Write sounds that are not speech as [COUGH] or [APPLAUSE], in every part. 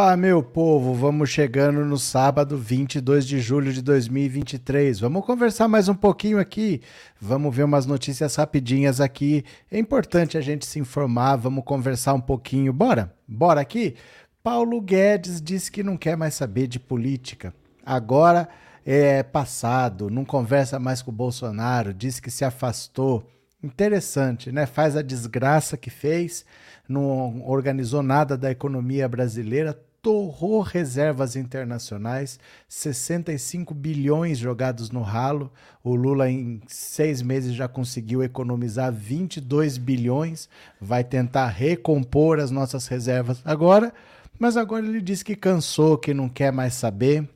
Opa, meu povo, vamos chegando no sábado 22 de julho de 2023. Vamos conversar mais um pouquinho aqui. Vamos ver umas notícias rapidinhas aqui. É importante a gente se informar, vamos conversar um pouquinho. Bora? Bora aqui? Paulo Guedes disse que não quer mais saber de política. Agora é passado, não conversa mais com o Bolsonaro, disse que se afastou. Interessante, né? Faz a desgraça que fez não organizou nada da economia brasileira, torrou reservas internacionais, 65 bilhões jogados no ralo. O Lula, em seis meses, já conseguiu economizar 22 bilhões, vai tentar recompor as nossas reservas agora, mas agora ele diz que cansou, que não quer mais saber,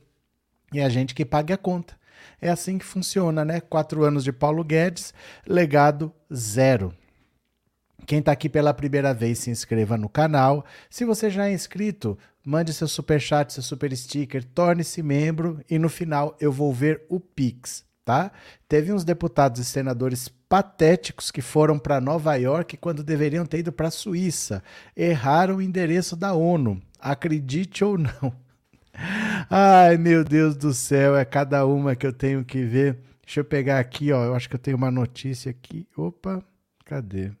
e a gente que pague a conta. É assim que funciona, né? Quatro anos de Paulo Guedes, legado zero. Quem está aqui pela primeira vez, se inscreva no canal. Se você já é inscrito, mande seu super chat, seu super sticker, torne-se membro e no final eu vou ver o Pix, tá? Teve uns deputados e senadores patéticos que foram para Nova York quando deveriam ter ido para a Suíça. Erraram o endereço da ONU. Acredite ou não. [LAUGHS] Ai, meu Deus do céu, é cada uma que eu tenho que ver. Deixa eu pegar aqui, ó. Eu acho que eu tenho uma notícia aqui. Opa, cadê?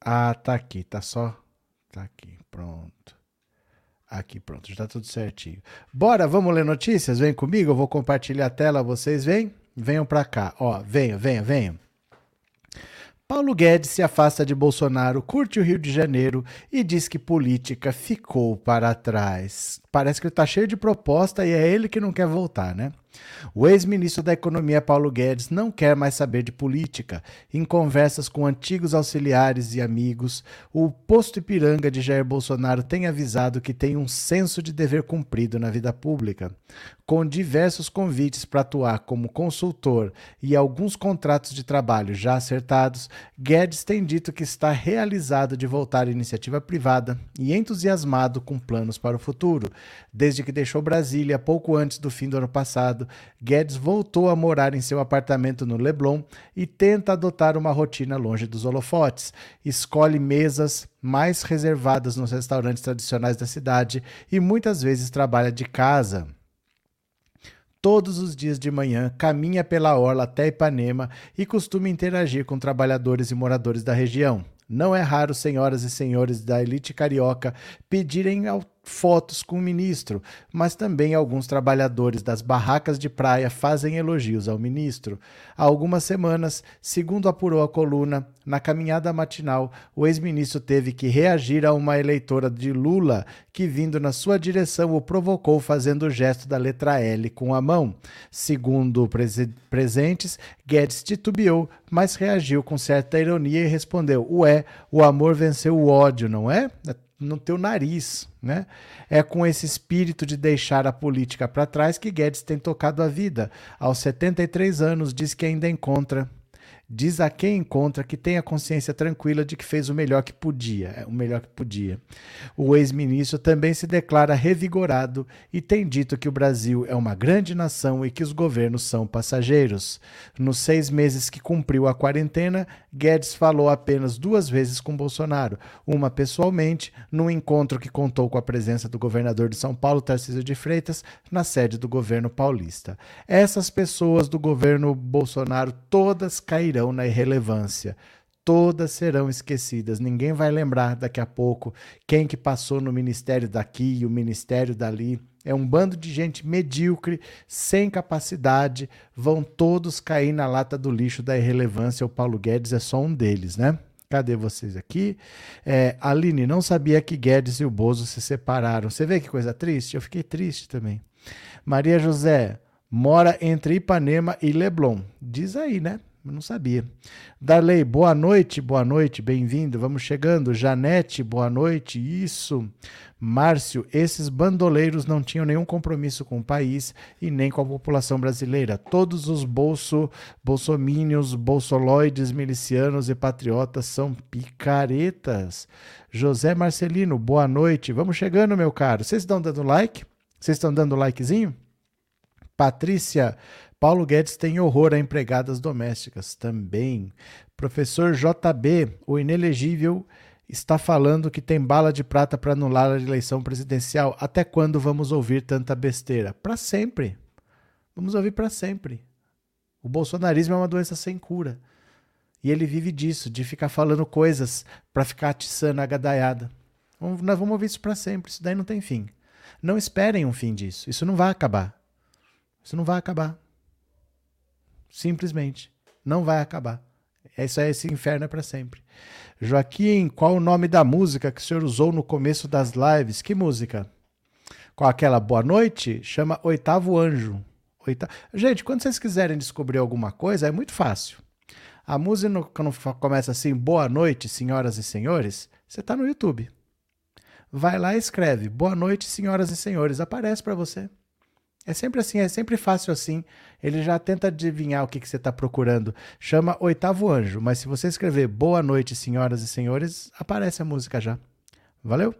Ah, tá aqui, tá só. Tá aqui, pronto. Aqui, pronto, já tá tudo certinho. Bora, vamos ler notícias? Vem comigo, eu vou compartilhar a tela, vocês vêm? Venham para cá, ó, venham, venham, venham. Paulo Guedes se afasta de Bolsonaro, curte o Rio de Janeiro e diz que política ficou para trás. Parece que ele está cheio de proposta e é ele que não quer voltar, né? O ex-ministro da Economia Paulo Guedes não quer mais saber de política. Em conversas com antigos auxiliares e amigos, o posto Ipiranga de Jair Bolsonaro tem avisado que tem um senso de dever cumprido na vida pública. Com diversos convites para atuar como consultor e alguns contratos de trabalho já acertados, Guedes tem dito que está realizado de voltar à iniciativa privada e entusiasmado com planos para o futuro. Desde que deixou Brasília pouco antes do fim do ano passado, Guedes voltou a morar em seu apartamento no Leblon e tenta adotar uma rotina longe dos holofotes. Escolhe mesas mais reservadas nos restaurantes tradicionais da cidade e muitas vezes trabalha de casa todos os dias de manhã, caminha pela orla até Ipanema e costuma interagir com trabalhadores e moradores da região. Não é raro senhoras e senhores da elite carioca pedirem fotos com o ministro, mas também alguns trabalhadores das barracas de praia fazem elogios ao ministro. Há algumas semanas, segundo apurou a coluna, na caminhada matinal, o ex-ministro teve que reagir a uma eleitora de Lula que, vindo na sua direção, o provocou fazendo o gesto da letra L com a mão. Segundo presentes, Guedes titubeou, mas reagiu com certa ironia e respondeu: Ué, o amor venceu o ódio, não é? No teu nariz, né? É com esse espírito de deixar a política para trás que Guedes tem tocado a vida. Aos 73 anos, diz que ainda encontra diz a quem encontra que tem a consciência tranquila de que fez o melhor que podia, é, o melhor que podia. O ex-ministro também se declara revigorado e tem dito que o Brasil é uma grande nação e que os governos são passageiros. Nos seis meses que cumpriu a quarentena, Guedes falou apenas duas vezes com Bolsonaro, uma pessoalmente, num encontro que contou com a presença do governador de São Paulo, Tarcísio de Freitas, na sede do governo paulista. Essas pessoas do governo Bolsonaro todas caíram cairão na irrelevância. Todas serão esquecidas. Ninguém vai lembrar daqui a pouco quem que passou no ministério daqui e o ministério dali. É um bando de gente medíocre, sem capacidade, vão todos cair na lata do lixo da irrelevância. O Paulo Guedes é só um deles, né? Cadê vocês aqui? É, Aline, não sabia que Guedes e o Bozo se separaram. Você vê que coisa triste? Eu fiquei triste também. Maria José, mora entre Ipanema e Leblon. Diz aí, né? Não sabia. Darley, boa noite, boa noite, bem-vindo. Vamos chegando. Janete, boa noite. Isso. Márcio, esses bandoleiros não tinham nenhum compromisso com o país e nem com a população brasileira. Todos os bolso, bolsomínios, bolsoloides, milicianos e patriotas são picaretas. José Marcelino, boa noite. Vamos chegando, meu caro. Vocês estão dando like? Vocês estão dando likezinho? Patrícia, Paulo Guedes tem horror a empregadas domésticas também. Professor JB, o inelegível está falando que tem bala de prata para anular a eleição presidencial. Até quando vamos ouvir tanta besteira? Para sempre. Vamos ouvir para sempre. O bolsonarismo é uma doença sem cura. E ele vive disso, de ficar falando coisas para ficar atiçando a gadaiada. Nós vamos ouvir isso para sempre. Isso daí não tem fim. Não esperem um fim disso. Isso não vai acabar. Isso não vai acabar. Simplesmente. Não vai acabar. Isso é esse inferno é para sempre. Joaquim, qual o nome da música que o senhor usou no começo das lives? Que música? Com aquela boa noite? Chama Oitavo Anjo. Oita... Gente, quando vocês quiserem descobrir alguma coisa, é muito fácil. A música, quando começa assim, boa noite, senhoras e senhores, você está no YouTube. Vai lá e escreve, boa noite, senhoras e senhores, aparece para você. É sempre assim, é sempre fácil assim. Ele já tenta adivinhar o que, que você está procurando. Chama Oitavo Anjo, mas se você escrever Boa Noite, Senhoras e Senhores, aparece a música já. Valeu?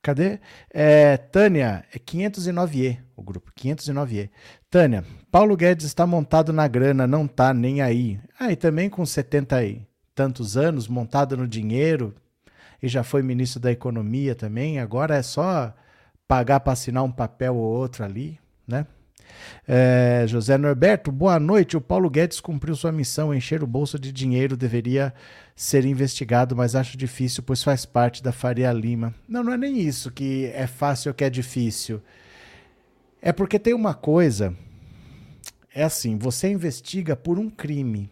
Cadê? É, Tânia, é 509E, o grupo, 509E. Tânia, Paulo Guedes está montado na grana, não tá nem aí. Ah, e também com 70 e tantos anos, montado no dinheiro, e já foi ministro da Economia também, agora é só pagar para assinar um papel ou outro ali né? É, José Norberto, boa noite. O Paulo Guedes cumpriu sua missão. Encher o bolso de dinheiro deveria ser investigado, mas acho difícil, pois faz parte da Faria Lima. Não, não é nem isso que é fácil ou que é difícil. É porque tem uma coisa. É assim: você investiga por um crime.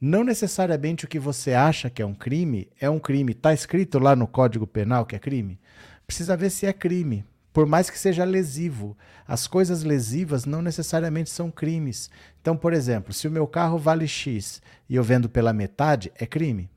Não necessariamente o que você acha que é um crime é um crime. Está escrito lá no Código Penal que é crime? Precisa ver se é crime por mais que seja lesivo. As coisas lesivas não necessariamente são crimes. Então, por exemplo, se o meu carro vale X e eu vendo pela metade, é crime.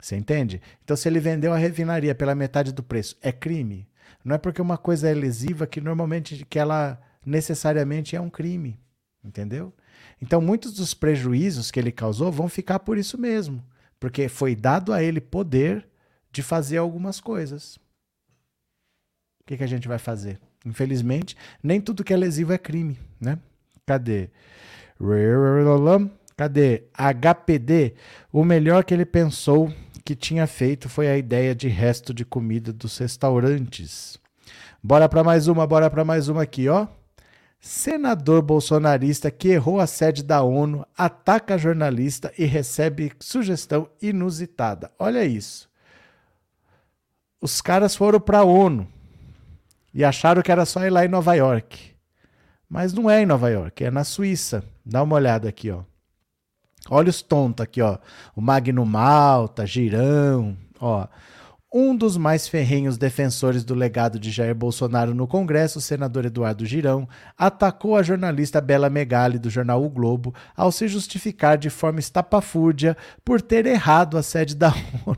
Você entende? Então, se ele vendeu a refinaria pela metade do preço, é crime. Não é porque uma coisa é lesiva que normalmente que ela necessariamente é um crime. Entendeu? Então, muitos dos prejuízos que ele causou vão ficar por isso mesmo, porque foi dado a ele poder de fazer algumas coisas. O que, que a gente vai fazer? Infelizmente, nem tudo que é lesivo é crime, né? Cadê? Cadê? HPD. O melhor que ele pensou que tinha feito foi a ideia de resto de comida dos restaurantes. Bora para mais uma, bora para mais uma aqui, ó. Senador bolsonarista que errou a sede da ONU ataca jornalista e recebe sugestão inusitada. Olha isso. Os caras foram para a ONU e acharam que era só ir lá em Nova York. Mas não é em Nova York, é na Suíça. Dá uma olhada aqui, ó. Olha os tontos aqui, ó. O Magno Malta, Girão, ó. Um dos mais ferrenhos defensores do legado de Jair Bolsonaro no Congresso, o senador Eduardo Girão, atacou a jornalista Bela Megali do jornal O Globo ao se justificar de forma estapafúrdia por ter errado a sede da [LAUGHS] ONU,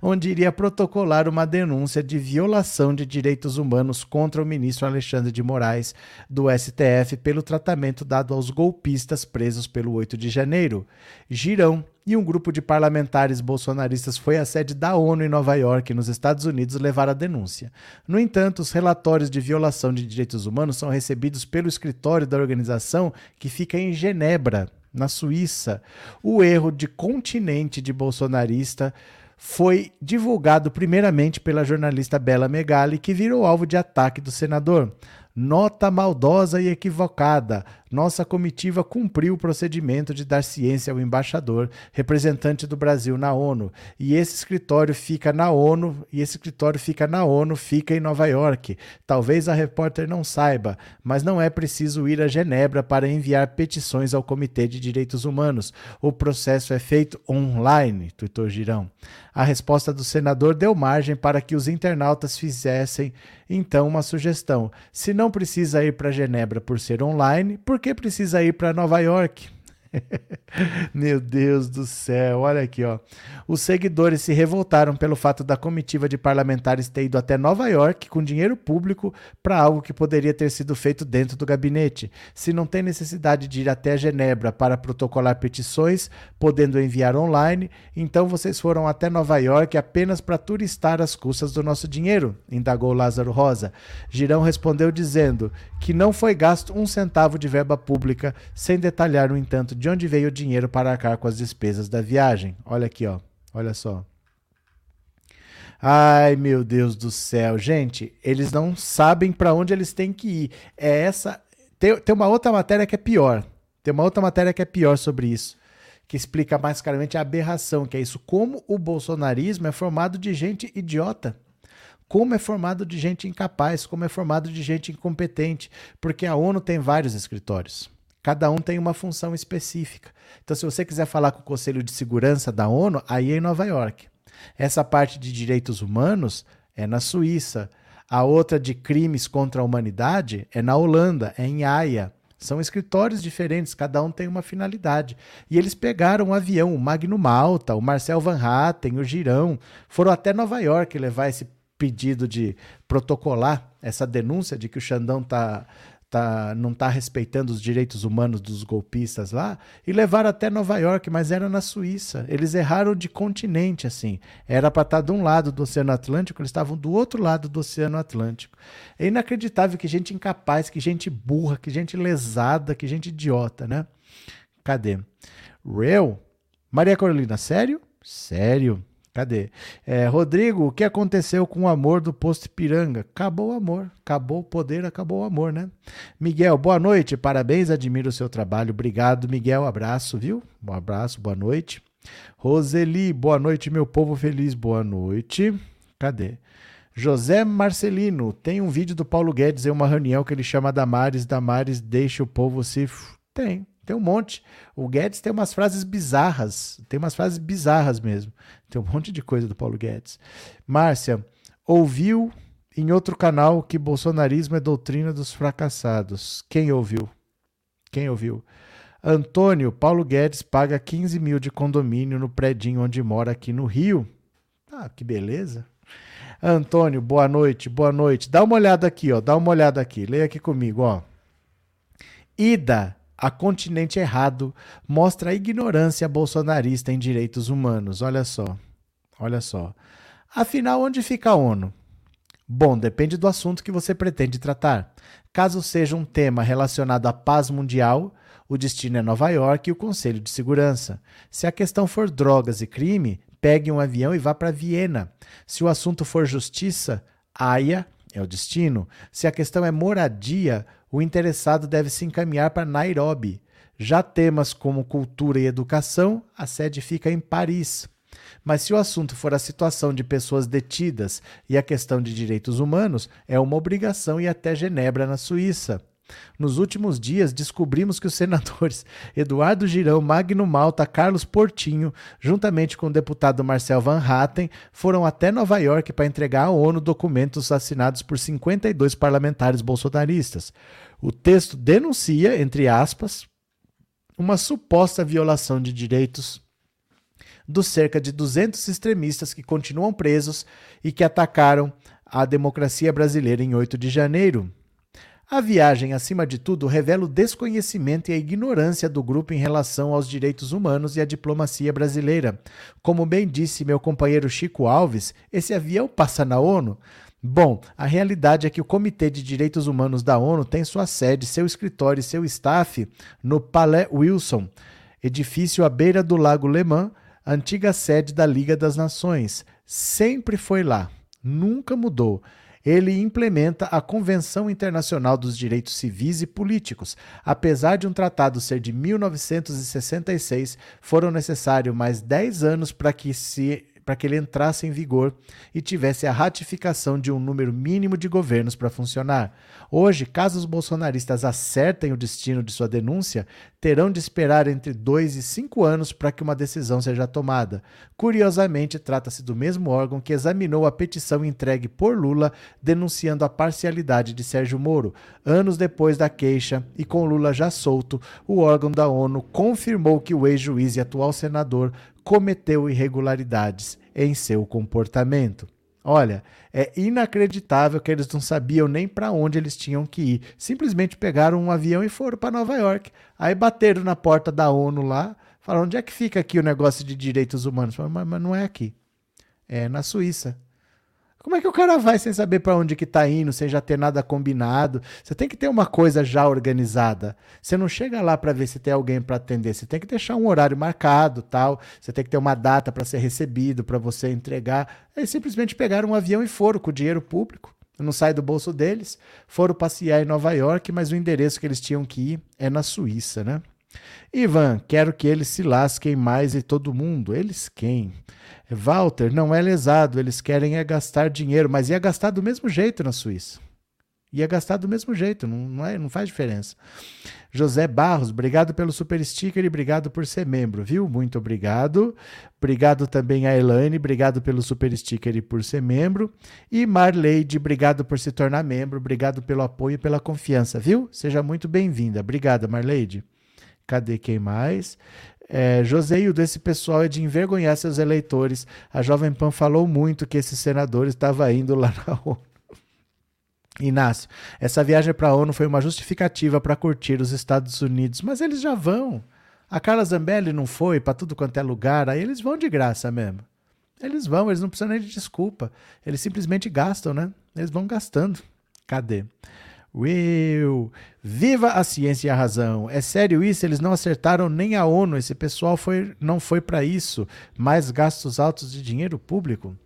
onde iria protocolar uma denúncia de violação de direitos humanos contra o ministro Alexandre de Moraes do STF pelo tratamento dado aos golpistas presos pelo 8 de janeiro. Girão e um grupo de parlamentares bolsonaristas foi à sede da ONU em Nova York, nos Estados Unidos, levar a denúncia. No entanto, os relatórios de violação de direitos humanos são recebidos pelo escritório da organização que fica em Genebra, na Suíça. O erro de continente de bolsonarista foi divulgado primeiramente pela jornalista Bela Megali, que virou alvo de ataque do senador. Nota maldosa e equivocada. Nossa comitiva cumpriu o procedimento de dar ciência ao embaixador, representante do Brasil na ONU. E esse escritório fica na ONU, e esse escritório fica na ONU, fica em Nova York. Talvez a repórter não saiba, mas não é preciso ir a Genebra para enviar petições ao Comitê de Direitos Humanos. O processo é feito online, tuitou Girão. A resposta do senador deu margem para que os internautas fizessem então uma sugestão. Se não precisa ir para Genebra por ser online, por que precisa ir para Nova York? [LAUGHS] Meu Deus do céu, olha aqui, ó. Os seguidores se revoltaram pelo fato da comitiva de parlamentares ter ido até Nova York com dinheiro público para algo que poderia ter sido feito dentro do gabinete. Se não tem necessidade de ir até Genebra para protocolar petições, podendo enviar online, então vocês foram até Nova York apenas para turistar as custas do nosso dinheiro, indagou Lázaro Rosa. Girão respondeu dizendo que não foi gasto um centavo de verba pública, sem detalhar, no entanto, de onde veio o dinheiro para arcar com as despesas da viagem. Olha aqui, ó. Olha só. Ai, meu Deus do céu. Gente, eles não sabem para onde eles têm que ir. É essa. Tem, tem uma outra matéria que é pior. Tem uma outra matéria que é pior sobre isso. Que explica mais claramente a aberração, que é isso. Como o bolsonarismo é formado de gente idiota. Como é formado de gente incapaz, como é formado de gente incompetente. Porque a ONU tem vários escritórios. Cada um tem uma função específica. Então, se você quiser falar com o Conselho de Segurança da ONU, aí é em Nova York. Essa parte de direitos humanos é na Suíça. A outra de crimes contra a humanidade é na Holanda, é em Haia. São escritórios diferentes, cada um tem uma finalidade. E eles pegaram um avião, o Magno Malta, o Marcel Van Hatten, o Girão, foram até Nova York levar esse pedido de protocolar essa denúncia de que o Xandão está tá, não está respeitando os direitos humanos dos golpistas lá, e levaram até Nova York, mas era na Suíça. Eles erraram de continente, assim. Era para estar tá de um lado do Oceano Atlântico, eles estavam do outro lado do Oceano Atlântico. É inacreditável que gente incapaz, que gente burra, que gente lesada, que gente idiota, né? Cadê? Real? Maria Carolina, sério? Sério. Cadê? É, Rodrigo, o que aconteceu com o amor do posto Ipiranga? Acabou o amor, acabou o poder, acabou o amor, né? Miguel, boa noite, parabéns, admiro o seu trabalho. Obrigado, Miguel, abraço, viu? Um abraço, boa noite. Roseli, boa noite, meu povo feliz, boa noite. Cadê? José Marcelino, tem um vídeo do Paulo Guedes em uma reunião que ele chama Damares, Damares deixa o povo se... Tem, tem um monte. O Guedes tem umas frases bizarras. Tem umas frases bizarras mesmo. Tem um monte de coisa do Paulo Guedes. Márcia, ouviu em outro canal que bolsonarismo é doutrina dos fracassados. Quem ouviu? Quem ouviu? Antônio, Paulo Guedes paga 15 mil de condomínio no predinho onde mora aqui no Rio. Ah, que beleza. Antônio, boa noite, boa noite. Dá uma olhada aqui, ó. Dá uma olhada aqui. Leia aqui comigo, ó. Ida a continente errado mostra a ignorância bolsonarista em direitos humanos. Olha só. Olha só. Afinal, onde fica a ONU? Bom, depende do assunto que você pretende tratar. Caso seja um tema relacionado à paz mundial, o destino é Nova York e o Conselho de Segurança. Se a questão for drogas e crime, pegue um avião e vá para Viena. Se o assunto for justiça, Haia é o destino. Se a questão é moradia, o interessado deve se encaminhar para Nairobi. Já temas como cultura e educação, a sede fica em Paris. Mas se o assunto for a situação de pessoas detidas e a questão de direitos humanos, é uma obrigação ir até Genebra, na Suíça. Nos últimos dias, descobrimos que os senadores [LAUGHS] Eduardo Girão, Magno Malta, Carlos Portinho, juntamente com o deputado Marcel Van Hatten, foram até Nova York para entregar à ONU documentos assinados por 52 parlamentares bolsonaristas. O texto denuncia, entre aspas, uma suposta violação de direitos dos cerca de 200 extremistas que continuam presos e que atacaram a democracia brasileira em 8 de janeiro. A viagem, acima de tudo, revela o desconhecimento e a ignorância do grupo em relação aos direitos humanos e à diplomacia brasileira. Como bem disse meu companheiro Chico Alves, esse avião passa na ONU? Bom, a realidade é que o Comitê de Direitos Humanos da ONU tem sua sede, seu escritório e seu staff no Palais Wilson, edifício à beira do Lago Le Mans, antiga sede da Liga das Nações. Sempre foi lá, nunca mudou ele implementa a Convenção Internacional dos Direitos Civis e Políticos. Apesar de um tratado ser de 1966, foram necessários mais 10 anos para que se para que ele entrasse em vigor e tivesse a ratificação de um número mínimo de governos para funcionar. Hoje, caso os bolsonaristas acertem o destino de sua denúncia, terão de esperar entre dois e cinco anos para que uma decisão seja tomada. Curiosamente, trata-se do mesmo órgão que examinou a petição entregue por Lula denunciando a parcialidade de Sérgio Moro. Anos depois da queixa e com Lula já solto, o órgão da ONU confirmou que o ex-juiz e atual senador cometeu irregularidades em seu comportamento. Olha, é inacreditável que eles não sabiam nem para onde eles tinham que ir. Simplesmente pegaram um avião e foram para Nova York. Aí bateram na porta da ONU lá, falaram: onde é que fica aqui o negócio de direitos humanos? Falaram, mas, mas não é aqui. É na Suíça. Como é que o cara vai sem saber para onde que tá indo, sem já ter nada combinado? Você tem que ter uma coisa já organizada. Você não chega lá para ver se tem alguém para atender, você tem que deixar um horário marcado, tal. Você tem que ter uma data para ser recebido, para você entregar. Eles simplesmente pegaram um avião e foram com o dinheiro público. Não sai do bolso deles. Foram passear em Nova York, mas o endereço que eles tinham que ir é na Suíça, né? Ivan, quero que eles se lasquem mais e todo mundo. Eles quem? Walter, não é lesado, eles querem é gastar dinheiro, mas ia gastar do mesmo jeito na Suíça. Ia gastar do mesmo jeito, não, não, é, não faz diferença. José Barros, obrigado pelo super sticker e obrigado por ser membro, viu? Muito obrigado. Obrigado também a Elaine, obrigado pelo super sticker e por ser membro. E Marleide, obrigado por se tornar membro, obrigado pelo apoio e pela confiança, viu? Seja muito bem-vinda. Obrigada, Marleide. Cadê quem mais? É, Joseildo, esse pessoal é de envergonhar seus eleitores. A Jovem Pan falou muito que esse senador estava indo lá na [LAUGHS] ONU. Inácio, essa viagem para a ONU foi uma justificativa para curtir os Estados Unidos, mas eles já vão. A Carla Zambelli não foi para tudo quanto é lugar, aí eles vão de graça mesmo. Eles vão, eles não precisam nem de desculpa. Eles simplesmente gastam, né? Eles vão gastando. Cadê? Will! Viva a ciência e a razão! É sério isso? Eles não acertaram nem a ONU. Esse pessoal foi, não foi para isso. Mais gastos altos de dinheiro público?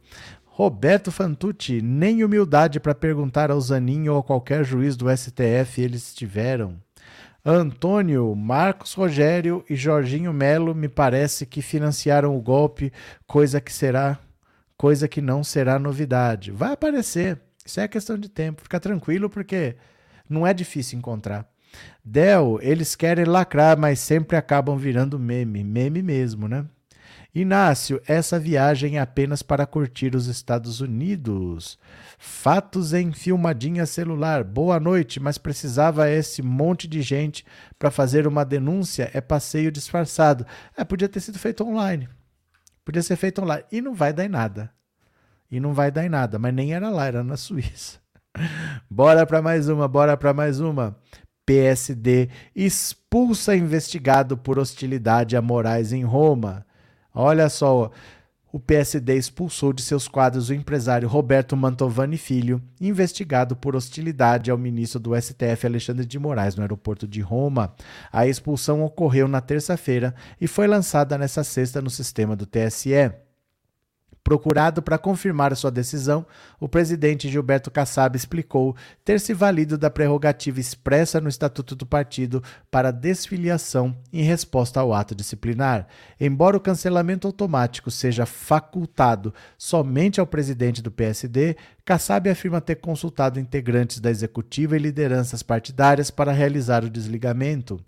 Roberto Fantucci, nem humildade para perguntar ao Zanin ou a qualquer juiz do STF eles tiveram. Antônio, Marcos Rogério e Jorginho Melo me parece que financiaram o golpe, coisa que será, coisa que não será novidade. Vai aparecer. Isso é questão de tempo. Fica tranquilo porque não é difícil encontrar. Del, eles querem lacrar, mas sempre acabam virando meme. Meme mesmo, né? Inácio, essa viagem é apenas para curtir os Estados Unidos. Fatos em filmadinha celular. Boa noite, mas precisava esse monte de gente para fazer uma denúncia? É passeio disfarçado. É, podia ter sido feito online. Podia ser feito online. E não vai dar em nada. E não vai dar em nada. Mas nem era lá, era na Suíça. Bora para mais uma, bora para mais uma. PSD expulsa investigado por hostilidade a Moraes em Roma. Olha só, o PSD expulsou de seus quadros o empresário Roberto Mantovani Filho, investigado por hostilidade ao ministro do STF Alexandre de Moraes no aeroporto de Roma. A expulsão ocorreu na terça-feira e foi lançada nesta sexta no sistema do TSE. Procurado para confirmar sua decisão, o presidente Gilberto Kassab explicou ter se valido da prerrogativa expressa no Estatuto do Partido para desfiliação em resposta ao ato disciplinar. Embora o cancelamento automático seja facultado somente ao presidente do PSD, Kassab afirma ter consultado integrantes da executiva e lideranças partidárias para realizar o desligamento.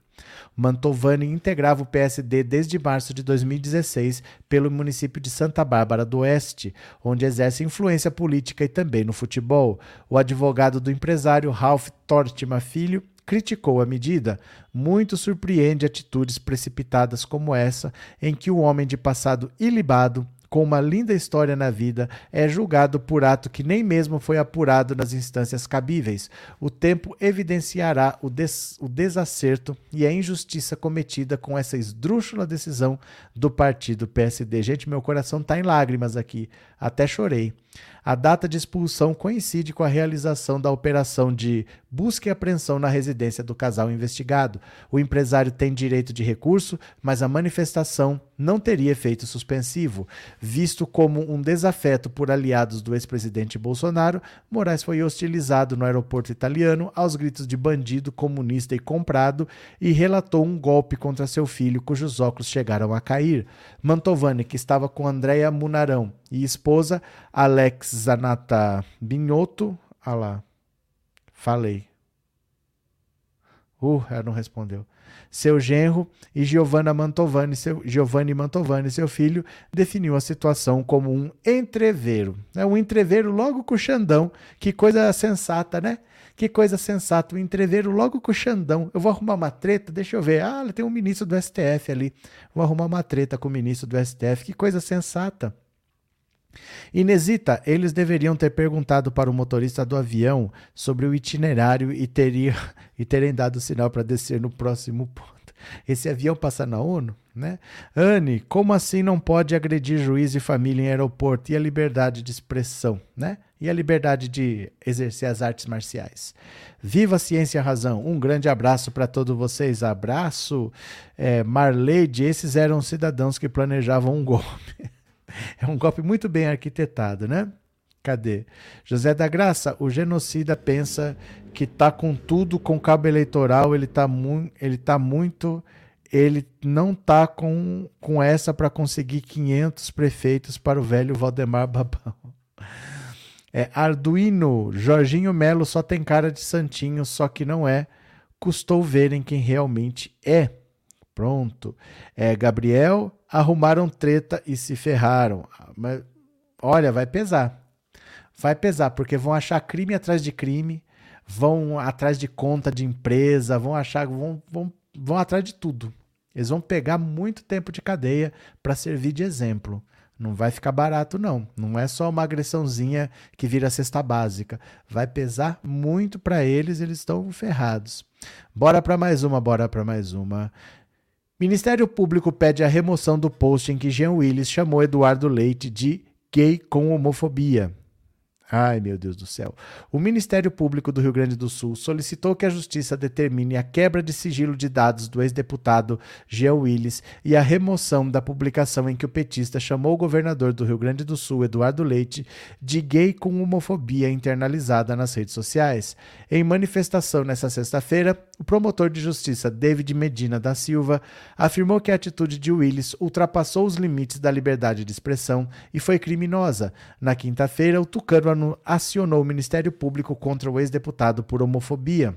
Mantovani integrava o PSD desde março de 2016 pelo município de Santa Bárbara do Oeste, onde exerce influência política e também no futebol. O advogado do empresário Ralph Tortima Filho criticou a medida. Muito surpreende atitudes precipitadas como essa, em que o homem de passado ilibado com uma linda história na vida, é julgado por ato que nem mesmo foi apurado nas instâncias cabíveis. O tempo evidenciará o, des o desacerto e a injustiça cometida com essa esdrúxula decisão do partido PSD. Gente, meu coração está em lágrimas aqui, até chorei. A data de expulsão coincide com a realização da operação de busca e apreensão na residência do casal investigado. O empresário tem direito de recurso, mas a manifestação não teria efeito suspensivo. Visto como um desafeto por aliados do ex-presidente Bolsonaro, Moraes foi hostilizado no aeroporto italiano aos gritos de bandido, comunista e comprado e relatou um golpe contra seu filho, cujos óculos chegaram a cair. Mantovani, que estava com Andréa Munarão e esposa, Alex Zanata Binotto. Ah lá, falei. Uh, ela não respondeu. Seu genro e Giovanna Mantovani, seu, Giovanni Mantovani, seu filho, definiu a situação como um entreveiro. É um entreveiro logo com o Xandão. Que coisa sensata, né? Que coisa sensata, um entreveiro logo com o Xandão. Eu vou arrumar uma treta, deixa eu ver. Ah, tem um ministro do STF ali. Vou arrumar uma treta com o ministro do STF. Que coisa sensata. Inesita, eles deveriam ter perguntado para o motorista do avião sobre o itinerário e, teria, [LAUGHS] e terem dado sinal para descer no próximo ponto. Esse avião passa na ONU, né? Anne, como assim não pode agredir juiz e família em aeroporto? E a liberdade de expressão, né? E a liberdade de exercer as artes marciais. Viva a ciência e a razão. Um grande abraço para todos vocês. Abraço. É, Marleide, esses eram cidadãos que planejavam um golpe. [LAUGHS] [LAUGHS] É um golpe muito bem arquitetado, né? Cadê? José da Graça, o genocida pensa que tá com tudo com cabo eleitoral, ele tá, mu ele tá muito. Ele não tá com, com essa para conseguir 500 prefeitos para o velho Valdemar Babão. É, Arduino, Jorginho Melo só tem cara de santinho, só que não é. Custou verem quem realmente é. Pronto. É, Gabriel, arrumaram treta e se ferraram. Mas, olha, vai pesar vai pesar, porque vão achar crime atrás de crime, vão atrás de conta de empresa, vão achar, vão, vão, vão atrás de tudo. Eles vão pegar muito tempo de cadeia para servir de exemplo. Não vai ficar barato, não. Não é só uma agressãozinha que vira cesta básica. Vai pesar muito para eles, eles estão ferrados. Bora para mais uma, bora para mais uma. Ministério Público pede a remoção do post em que Jean Willis chamou Eduardo Leite de gay com homofobia. Ai, meu Deus do céu. O Ministério Público do Rio Grande do Sul solicitou que a Justiça determine a quebra de sigilo de dados do ex-deputado Jean Willis e a remoção da publicação em que o petista chamou o governador do Rio Grande do Sul, Eduardo Leite, de gay com homofobia internalizada nas redes sociais. Em manifestação nesta sexta-feira, o promotor de justiça David Medina da Silva afirmou que a atitude de Willis ultrapassou os limites da liberdade de expressão e foi criminosa. Na quinta-feira, o tucano acionou o Ministério Público contra o ex-deputado por homofobia.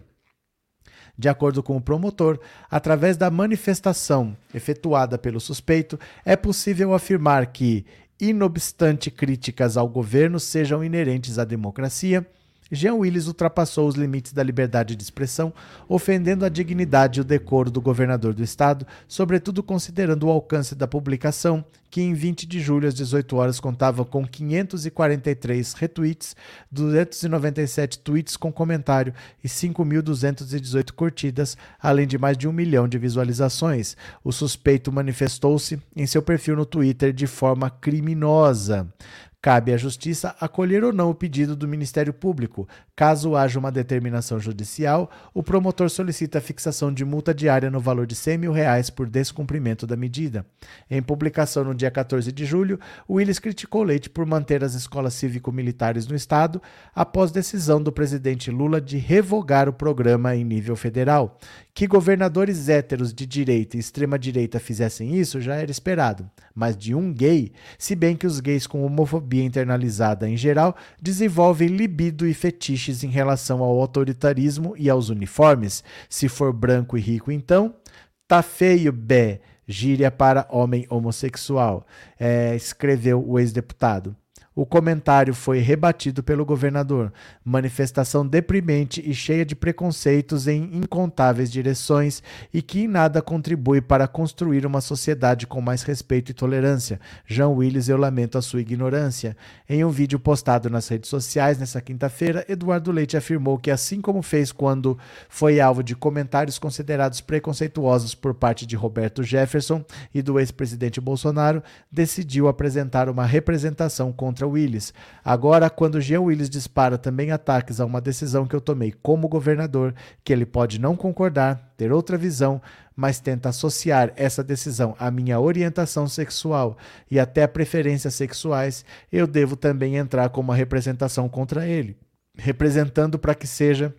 De acordo com o promotor, através da manifestação efetuada pelo suspeito, é possível afirmar que, inobstante críticas ao governo sejam inerentes à democracia, Jean Willis ultrapassou os limites da liberdade de expressão, ofendendo a dignidade e o decoro do governador do estado, sobretudo considerando o alcance da publicação, que em 20 de julho às 18 horas contava com 543 retweets, 297 tweets com comentário e 5.218 curtidas, além de mais de um milhão de visualizações. O suspeito manifestou-se em seu perfil no Twitter de forma criminosa. Cabe à Justiça acolher ou não o pedido do Ministério Público. Caso haja uma determinação judicial, o promotor solicita a fixação de multa diária no valor de 100 mil reais por descumprimento da medida. Em publicação no dia 14 de julho, Willis criticou Leite por manter as escolas cívico-militares no Estado após decisão do presidente Lula de revogar o programa em nível federal. Que governadores héteros de direita e extrema-direita fizessem isso já era esperado, mas de um gay, se bem que os gays com homofobia internalizada em geral desenvolvem libido e fetiches em relação ao autoritarismo e aos uniformes. Se for branco e rico, então, tá feio, bé, gíria para homem homossexual, é, escreveu o ex-deputado. O comentário foi rebatido pelo governador. Manifestação deprimente e cheia de preconceitos em incontáveis direções e que em nada contribui para construir uma sociedade com mais respeito e tolerância. Jean Willis, eu lamento a sua ignorância. Em um vídeo postado nas redes sociais nesta quinta-feira, Eduardo Leite afirmou que, assim como fez quando foi alvo de comentários considerados preconceituosos por parte de Roberto Jefferson e do ex-presidente Bolsonaro, decidiu apresentar uma representação contra Willis. Agora, quando Jean Willis dispara também ataques a uma decisão que eu tomei como governador, que ele pode não concordar, ter outra visão, mas tenta associar essa decisão à minha orientação sexual e até preferências sexuais, eu devo também entrar com uma representação contra ele, representando para que seja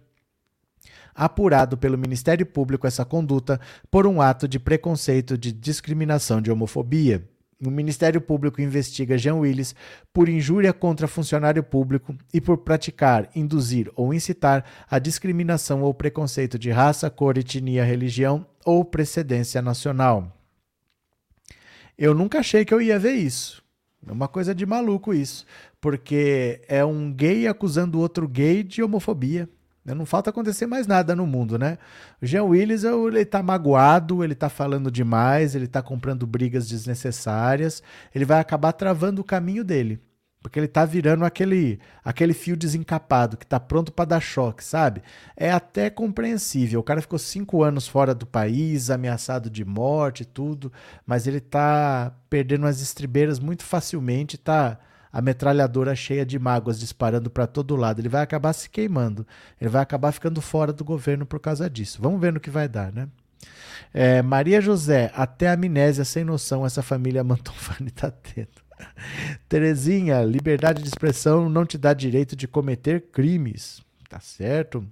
apurado pelo Ministério Público essa conduta por um ato de preconceito de discriminação de homofobia. O Ministério Público investiga Jean Willis por injúria contra funcionário público e por praticar, induzir ou incitar a discriminação ou preconceito de raça, cor, etnia, religião ou precedência nacional. Eu nunca achei que eu ia ver isso. É uma coisa de maluco isso, porque é um gay acusando outro gay de homofobia. Não falta acontecer mais nada no mundo, né? O Jean Willis, ele tá magoado, ele tá falando demais, ele tá comprando brigas desnecessárias, ele vai acabar travando o caminho dele. Porque ele está virando aquele, aquele fio desencapado que está pronto para dar choque, sabe? É até compreensível. O cara ficou cinco anos fora do país, ameaçado de morte e tudo, mas ele está perdendo as estribeiras muito facilmente, está a metralhadora cheia de mágoas disparando para todo lado. Ele vai acabar se queimando. Ele vai acabar ficando fora do governo por causa disso. Vamos ver no que vai dar, né? É, Maria José, até amnésia sem noção, essa família Mantovani tá tendo. Terezinha, liberdade de expressão não te dá direito de cometer crimes. Tá certo?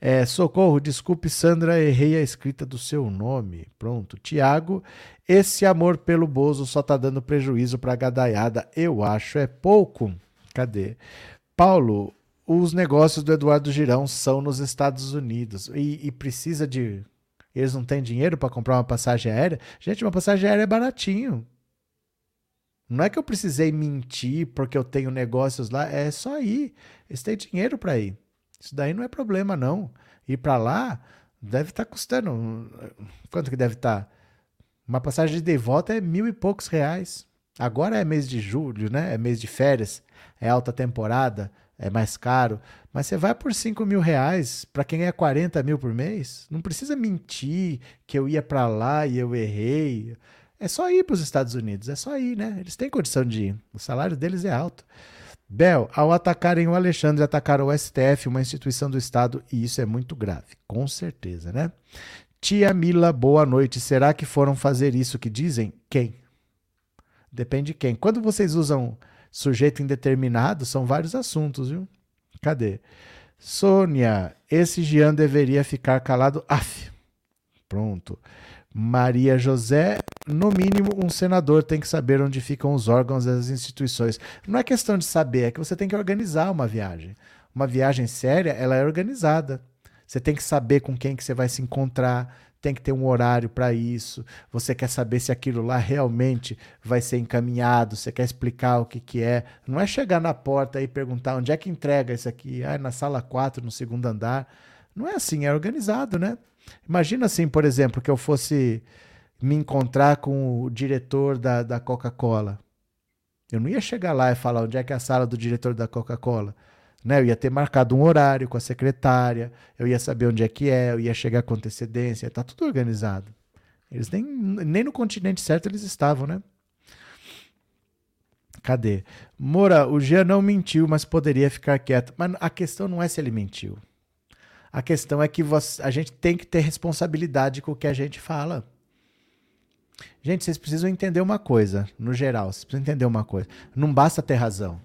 É, socorro, desculpe, Sandra, errei a escrita do seu nome. Pronto. Tiago, esse amor pelo Bozo só tá dando prejuízo pra gadaiada. Eu acho é pouco. Cadê? Paulo, os negócios do Eduardo Girão são nos Estados Unidos e, e precisa de. Eles não têm dinheiro para comprar uma passagem aérea? Gente, uma passagem aérea é baratinho. Não é que eu precisei mentir porque eu tenho negócios lá, é só ir. Eles têm dinheiro para ir. Isso daí não é problema, não. Ir para lá deve estar tá custando. Quanto que deve estar? Tá? Uma passagem de volta é mil e poucos reais. Agora é mês de julho, né? É mês de férias, é alta temporada, é mais caro. Mas você vai por 5 mil reais para quem ganha 40 mil por mês. Não precisa mentir que eu ia para lá e eu errei. É só ir para os Estados Unidos, é só ir, né? Eles têm condição de ir. O salário deles é alto. Bel, ao atacarem o Alexandre, atacaram o STF, uma instituição do Estado, e isso é muito grave, com certeza, né? Tia Mila, boa noite. Será que foram fazer isso que dizem? Quem? Depende de quem. Quando vocês usam sujeito indeterminado, são vários assuntos, viu? Cadê? Sônia, esse Jean deveria ficar calado. Af. Pronto. Maria José, no mínimo, um senador tem que saber onde ficam os órgãos das instituições. Não é questão de saber, é que você tem que organizar uma viagem. Uma viagem séria, ela é organizada. Você tem que saber com quem que você vai se encontrar, tem que ter um horário para isso. Você quer saber se aquilo lá realmente vai ser encaminhado, você quer explicar o que, que é. Não é chegar na porta e perguntar onde é que entrega isso aqui. Ah, é na sala 4, no segundo andar. Não é assim, é organizado, né? Imagina assim, por exemplo, que eu fosse me encontrar com o diretor da, da Coca-Cola. Eu não ia chegar lá e falar onde é que é a sala do diretor da Coca-Cola. Né? Eu ia ter marcado um horário com a secretária, eu ia saber onde é que é, eu ia chegar com antecedência, tá tudo organizado. Eles nem, nem no continente certo eles estavam, né? Cadê? Moura, o Jean não mentiu, mas poderia ficar quieto. Mas a questão não é se ele mentiu. A questão é que você, a gente tem que ter responsabilidade com o que a gente fala. Gente, vocês precisam entender uma coisa, no geral, vocês precisam entender uma coisa. Não basta ter razão.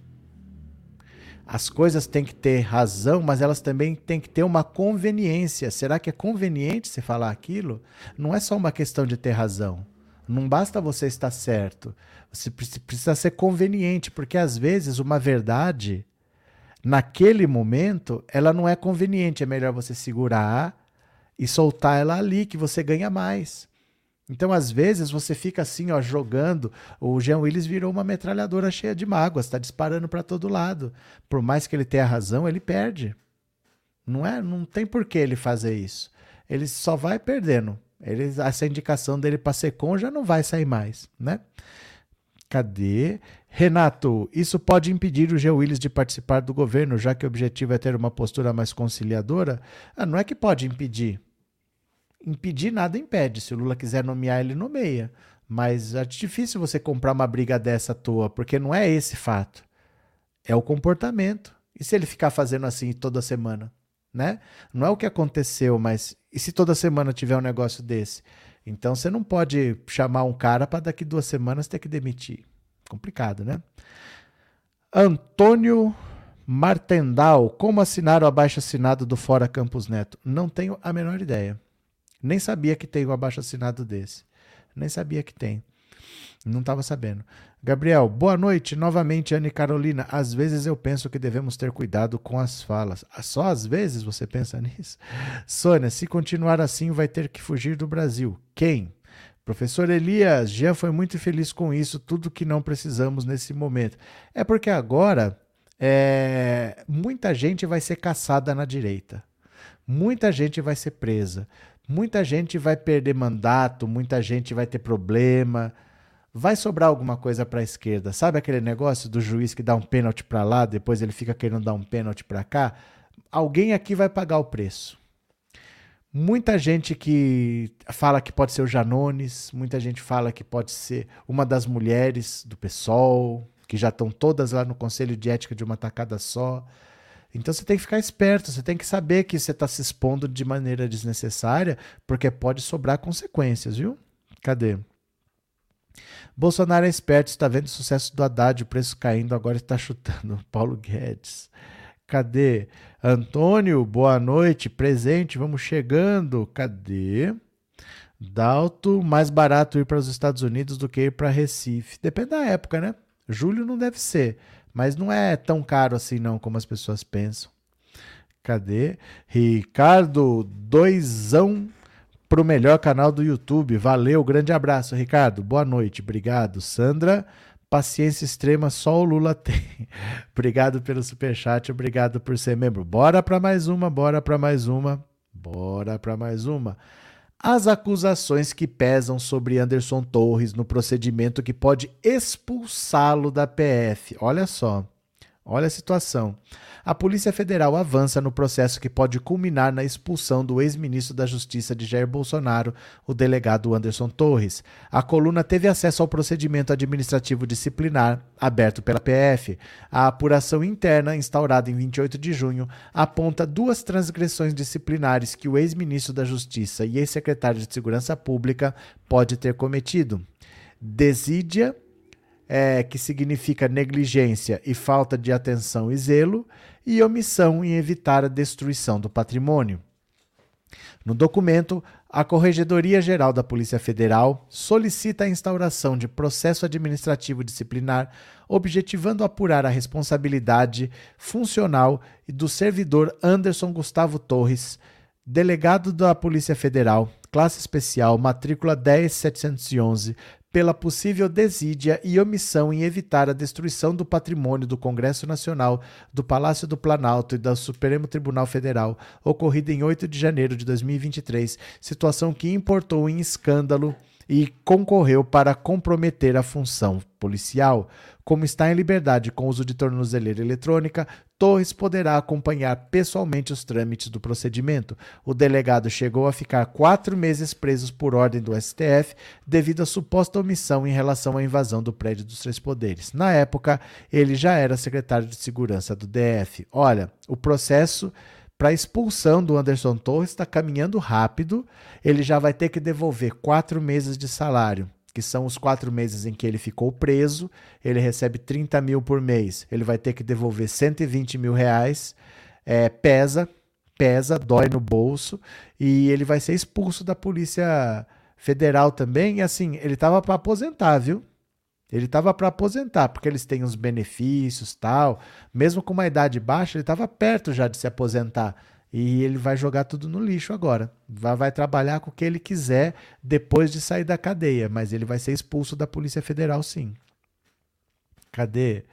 As coisas têm que ter razão, mas elas também têm que ter uma conveniência. Será que é conveniente você falar aquilo? Não é só uma questão de ter razão. Não basta você estar certo. Você precisa ser conveniente, porque às vezes uma verdade naquele momento, ela não é conveniente. É melhor você segurar e soltar ela ali, que você ganha mais. Então, às vezes, você fica assim, ó, jogando. O Jean Willis virou uma metralhadora cheia de mágoas, está disparando para todo lado. Por mais que ele tenha razão, ele perde. Não é? Não tem por que ele fazer isso. Ele só vai perdendo. Ele, essa indicação dele para ser com já não vai sair mais, né? Cadê? Renato, isso pode impedir o G. Willis de participar do governo, já que o objetivo é ter uma postura mais conciliadora? Ah, não é que pode impedir. Impedir nada impede. Se o Lula quiser nomear, ele nomeia. Mas é difícil você comprar uma briga dessa à toa, porque não é esse fato. É o comportamento. E se ele ficar fazendo assim toda semana? Né? Não é o que aconteceu, mas e se toda semana tiver um negócio desse? Então você não pode chamar um cara para daqui duas semanas ter que demitir. Complicado, né? Antônio Martendal, como assinar o abaixo assinado do Fora Campus Neto? Não tenho a menor ideia. Nem sabia que tem um abaixo assinado desse. Nem sabia que tem. Não estava sabendo. Gabriel, boa noite. Novamente, Anne Carolina. Às vezes eu penso que devemos ter cuidado com as falas. Só às vezes você pensa [LAUGHS] nisso? Sônia, se continuar assim, vai ter que fugir do Brasil. Quem? Professor Elias, Jean foi muito feliz com isso, tudo que não precisamos nesse momento. É porque agora é, muita gente vai ser caçada na direita, muita gente vai ser presa, muita gente vai perder mandato, muita gente vai ter problema. vai sobrar alguma coisa para a esquerda. Sabe aquele negócio do juiz que dá um pênalti para lá, depois ele fica querendo dar um pênalti para cá? Alguém aqui vai pagar o preço. Muita gente que fala que pode ser o Janones, muita gente fala que pode ser uma das mulheres do PSOL, que já estão todas lá no Conselho de Ética de uma tacada só. Então você tem que ficar esperto, você tem que saber que você está se expondo de maneira desnecessária, porque pode sobrar consequências, viu? Cadê? Bolsonaro é esperto, está vendo o sucesso do Haddad, o preço caindo, agora está chutando. Paulo Guedes. Cadê? Antônio, boa noite, presente, vamos chegando. Cadê? Dalto, mais barato ir para os Estados Unidos do que ir para Recife. Depende da época, né? Julho não deve ser, mas não é tão caro assim não como as pessoas pensam. Cadê? Ricardo, doisão o melhor canal do YouTube. Valeu, grande abraço, Ricardo. Boa noite, obrigado. Sandra, paciência extrema só o Lula [LAUGHS] tem. obrigado pelo superchat, obrigado por ser membro. Bora para mais uma, bora para mais uma, bora para mais uma. As acusações que pesam sobre Anderson Torres no procedimento que pode expulsá-lo da PF. Olha só, olha a situação a Polícia Federal avança no processo que pode culminar na expulsão do ex-ministro da Justiça de Jair Bolsonaro, o delegado Anderson Torres. A coluna teve acesso ao procedimento administrativo disciplinar aberto pela PF. A apuração interna, instaurada em 28 de junho, aponta duas transgressões disciplinares que o ex-ministro da Justiça e ex-secretário de Segurança Pública pode ter cometido. Desídia é, que significa negligência e falta de atenção e zelo, e omissão em evitar a destruição do patrimônio. No documento, a Corregedoria Geral da Polícia Federal solicita a instauração de processo administrativo disciplinar, objetivando apurar a responsabilidade funcional do servidor Anderson Gustavo Torres, delegado da Polícia Federal, classe especial, matrícula 10711, pela possível desídia e omissão em evitar a destruição do patrimônio do Congresso Nacional, do Palácio do Planalto e do Supremo Tribunal Federal, ocorrida em 8 de janeiro de 2023, situação que importou em escândalo e concorreu para comprometer a função policial. Como está em liberdade com uso de tornozeleira eletrônica, Torres poderá acompanhar pessoalmente os trâmites do procedimento. O delegado chegou a ficar quatro meses preso por ordem do STF devido à suposta omissão em relação à invasão do prédio dos Três Poderes. Na época, ele já era secretário de Segurança do DF. Olha, o processo para expulsão do Anderson Torres está caminhando rápido. Ele já vai ter que devolver quatro meses de salário, que são os quatro meses em que ele ficou preso. Ele recebe 30 mil por mês. Ele vai ter que devolver 120 mil reais. É, pesa, pesa, dói no bolso. E ele vai ser expulso da Polícia Federal também. E assim, ele estava para aposentar, viu? Ele estava para aposentar, porque eles têm os benefícios tal. Mesmo com uma idade baixa, ele estava perto já de se aposentar. E ele vai jogar tudo no lixo agora. Vai, vai, trabalhar com o que ele quiser depois de sair da cadeia. Mas ele vai ser expulso da Polícia Federal, sim. Cadê?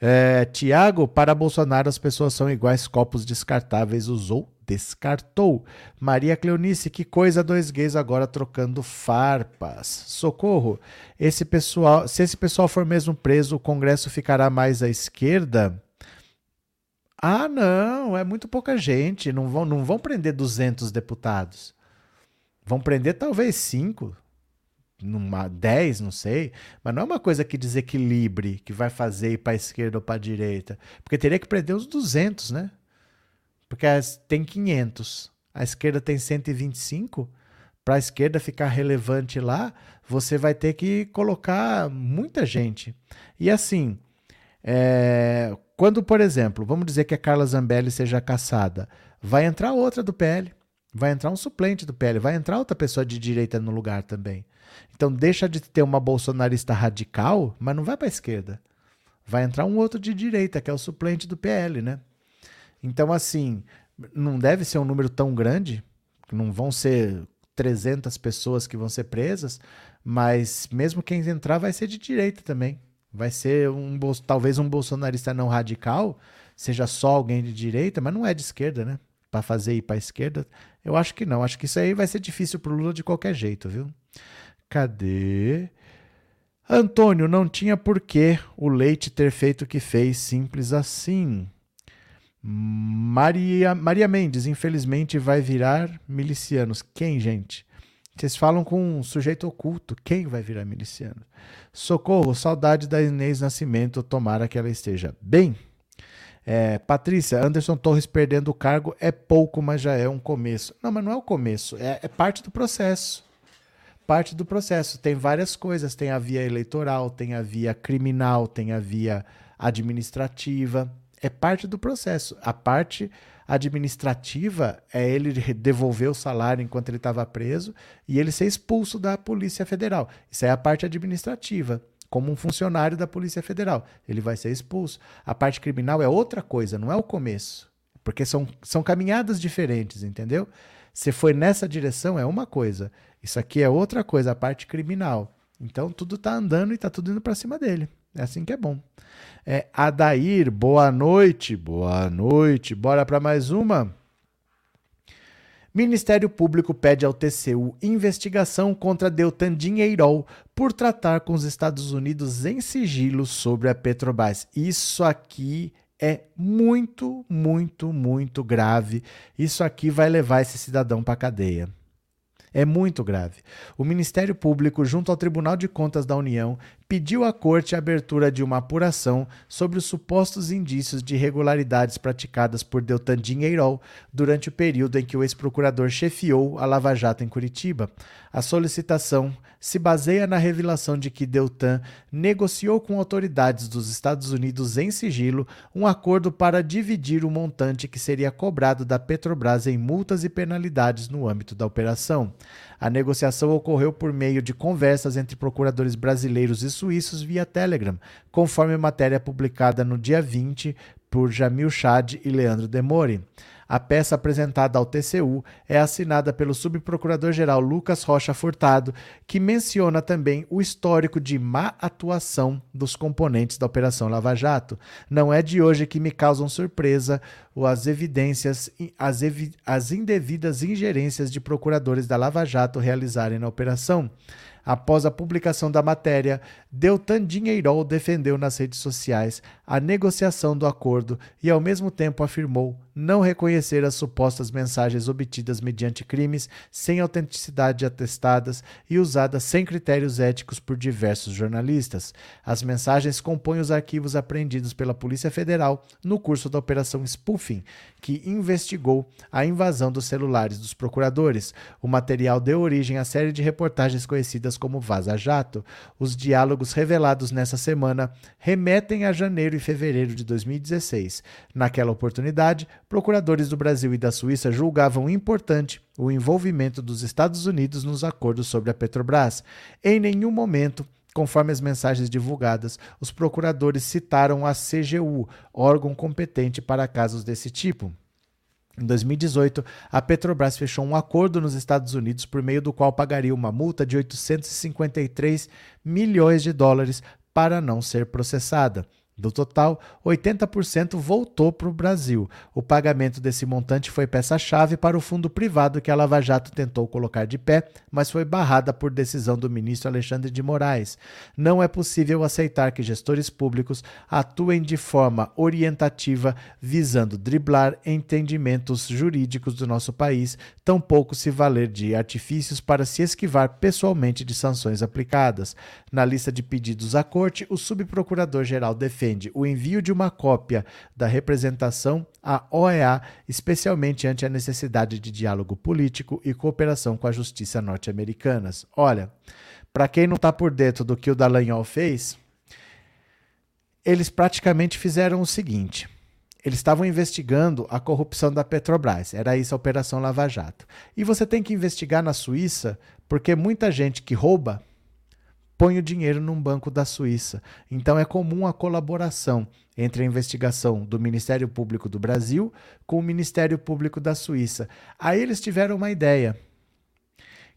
É, Tiago, para Bolsonaro as pessoas são iguais copos descartáveis. Usou descartou. Maria Cleonice, que coisa, dois gays agora trocando farpas. Socorro. Esse pessoal, se esse pessoal for mesmo preso, o Congresso ficará mais à esquerda? Ah, não, é muito pouca gente. Não vão, não vão prender 200 deputados. Vão prender talvez 5, numa 10, não sei, mas não é uma coisa que desequilibre, que vai fazer ir para a esquerda ou para a direita, porque teria que prender uns 200, né? Porque tem 500, a esquerda tem 125. Para a esquerda ficar relevante lá, você vai ter que colocar muita gente. E assim, é, quando, por exemplo, vamos dizer que a Carla Zambelli seja caçada, vai entrar outra do PL, vai entrar um suplente do PL, vai entrar outra pessoa de direita no lugar também. Então deixa de ter uma bolsonarista radical, mas não vai para a esquerda. Vai entrar um outro de direita, que é o suplente do PL, né? Então, assim, não deve ser um número tão grande, não vão ser 300 pessoas que vão ser presas, mas mesmo quem entrar vai ser de direita também. Vai ser um talvez um bolsonarista não radical, seja só alguém de direita, mas não é de esquerda, né? Para fazer ir para a esquerda, eu acho que não. Acho que isso aí vai ser difícil para o Lula de qualquer jeito, viu? Cadê? Antônio, não tinha porquê o leite ter feito o que fez, simples assim. Maria, Maria Mendes, infelizmente, vai virar milicianos. Quem, gente? Vocês falam com um sujeito oculto. Quem vai virar miliciano? Socorro, saudade da Inês Nascimento. Tomara que ela esteja bem. É, Patrícia, Anderson Torres perdendo o cargo é pouco, mas já é um começo. Não, mas não é o começo, é, é parte do processo. Parte do processo. Tem várias coisas. Tem a via eleitoral, tem a via criminal, tem a via administrativa. É parte do processo. A parte administrativa é ele devolver o salário enquanto ele estava preso e ele ser expulso da Polícia Federal. Isso é a parte administrativa como um funcionário da Polícia Federal. Ele vai ser expulso. A parte criminal é outra coisa, não é o começo. Porque são, são caminhadas diferentes, entendeu? Se foi nessa direção, é uma coisa. Isso aqui é outra coisa, a parte criminal. Então tudo está andando e está tudo indo para cima dele. É assim que é bom. É, Adair, boa noite. Boa noite. Bora para mais uma. Ministério Público pede ao TCU investigação contra Deltan Dinheirol por tratar com os Estados Unidos em sigilo sobre a Petrobras. Isso aqui é muito, muito, muito grave. Isso aqui vai levar esse cidadão para cadeia. É muito grave. O Ministério Público, junto ao Tribunal de Contas da União, pediu à Corte a abertura de uma apuração sobre os supostos indícios de irregularidades praticadas por Deltan Dinheirol durante o período em que o ex-procurador chefiou a Lava Jato em Curitiba. A solicitação se baseia na revelação de que Deltan negociou com autoridades dos Estados Unidos em sigilo um acordo para dividir o montante que seria cobrado da Petrobras em multas e penalidades no âmbito da operação. A negociação ocorreu por meio de conversas entre procuradores brasileiros e suíços via Telegram, conforme matéria publicada no dia 20 por Jamil Chad e Leandro Demore. A peça apresentada ao TCU é assinada pelo subprocurador-geral Lucas Rocha Furtado, que menciona também o histórico de má atuação dos componentes da Operação Lava Jato. Não é de hoje que me causam surpresa as evidências, as, evi as indevidas ingerências de procuradores da Lava Jato realizarem na operação. Após a publicação da matéria, Deltan Dinheirol defendeu nas redes sociais a negociação do acordo e, ao mesmo tempo, afirmou não reconhecer as supostas mensagens obtidas mediante crimes sem autenticidade atestadas e usadas sem critérios éticos por diversos jornalistas. As mensagens compõem os arquivos apreendidos pela Polícia Federal no curso da Operação Spoofing, que investigou a invasão dos celulares dos procuradores. O material deu origem à série de reportagens conhecidas como Vaza Jato. Os diálogos revelados nessa semana remetem a janeiro e fevereiro de 2016. Naquela oportunidade, procuradores do Brasil e da Suíça julgavam importante o envolvimento dos Estados Unidos nos acordos sobre a Petrobras. Em nenhum momento Conforme as mensagens divulgadas, os procuradores citaram a CGU, órgão competente para casos desse tipo. Em 2018, a Petrobras fechou um acordo nos Estados Unidos por meio do qual pagaria uma multa de 853 milhões de dólares para não ser processada. Do total, 80% voltou para o Brasil. O pagamento desse montante foi peça-chave para o fundo privado que a Lava Jato tentou colocar de pé, mas foi barrada por decisão do ministro Alexandre de Moraes. Não é possível aceitar que gestores públicos atuem de forma orientativa, visando driblar entendimentos jurídicos do nosso país, tampouco se valer de artifícios para se esquivar pessoalmente de sanções aplicadas. Na lista de pedidos à corte, o subprocurador-geral defende defende o envio de uma cópia da representação à OEA, especialmente ante a necessidade de diálogo político e cooperação com a justiça norte-americanas. Olha, para quem não está por dentro do que o Dallagnol fez, eles praticamente fizeram o seguinte. Eles estavam investigando a corrupção da Petrobras, era isso a Operação Lava Jato. E você tem que investigar na Suíça, porque muita gente que rouba põe o dinheiro num banco da Suíça. Então é comum a colaboração entre a investigação do Ministério Público do Brasil com o Ministério Público da Suíça. Aí eles tiveram uma ideia.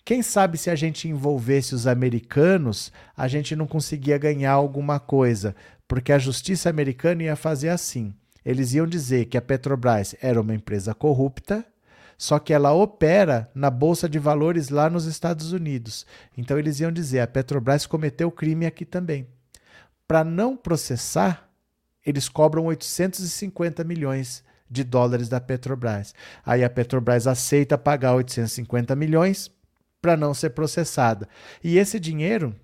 Quem sabe se a gente envolvesse os americanos, a gente não conseguia ganhar alguma coisa, porque a justiça americana ia fazer assim. Eles iam dizer que a Petrobras era uma empresa corrupta, só que ela opera na bolsa de valores lá nos Estados Unidos. Então eles iam dizer: a Petrobras cometeu crime aqui também. Para não processar, eles cobram 850 milhões de dólares da Petrobras. Aí a Petrobras aceita pagar 850 milhões para não ser processada. E esse dinheiro,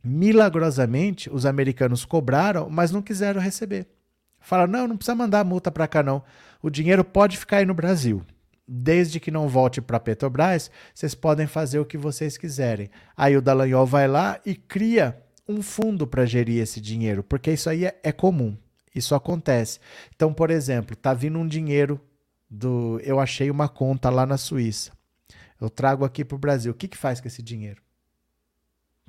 milagrosamente, os americanos cobraram, mas não quiseram receber. Falaram: não, não precisa mandar a multa para cá, não. O dinheiro pode ficar aí no Brasil. Desde que não volte para Petrobras, vocês podem fazer o que vocês quiserem. Aí o Dallagnol vai lá e cria um fundo para gerir esse dinheiro, porque isso aí é, é comum. Isso acontece. Então, por exemplo, tá vindo um dinheiro do. Eu achei uma conta lá na Suíça. Eu trago aqui para o Brasil. O que, que faz com esse dinheiro?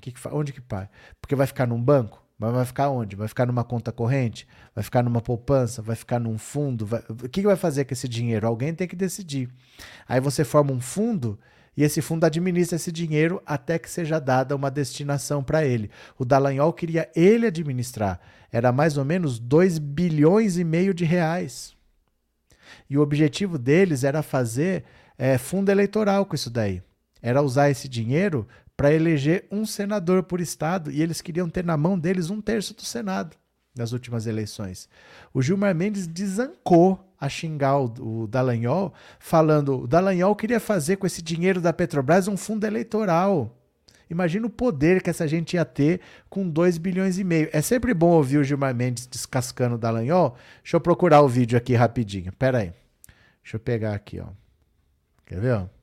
Que que Onde que vai? Porque vai ficar num banco? Mas vai ficar onde? Vai ficar numa conta corrente? Vai ficar numa poupança? Vai ficar num fundo? Vai... O que, vai fazer com esse dinheiro? Alguém tem que decidir. Aí você forma um fundo e esse fundo administra esse dinheiro até que seja dada uma destinação para ele. O Dallagnol queria ele administrar. Era mais ou menos 2 bilhões e meio de reais. E o objetivo deles era fazer é, fundo eleitoral com isso daí. Era usar esse dinheiro para eleger um senador por estado e eles queriam ter na mão deles um terço do Senado nas últimas eleições. O Gilmar Mendes desancou a xingar o, o Dallagnol, falando o Dallagnol queria fazer com esse dinheiro da Petrobras um fundo eleitoral. Imagina o poder que essa gente ia ter com 2 bilhões e meio. É sempre bom ouvir o Gilmar Mendes descascando o Dallagnol. Deixa eu procurar o vídeo aqui rapidinho. Pera aí. Deixa eu pegar aqui, ó. Quer ver? Ó?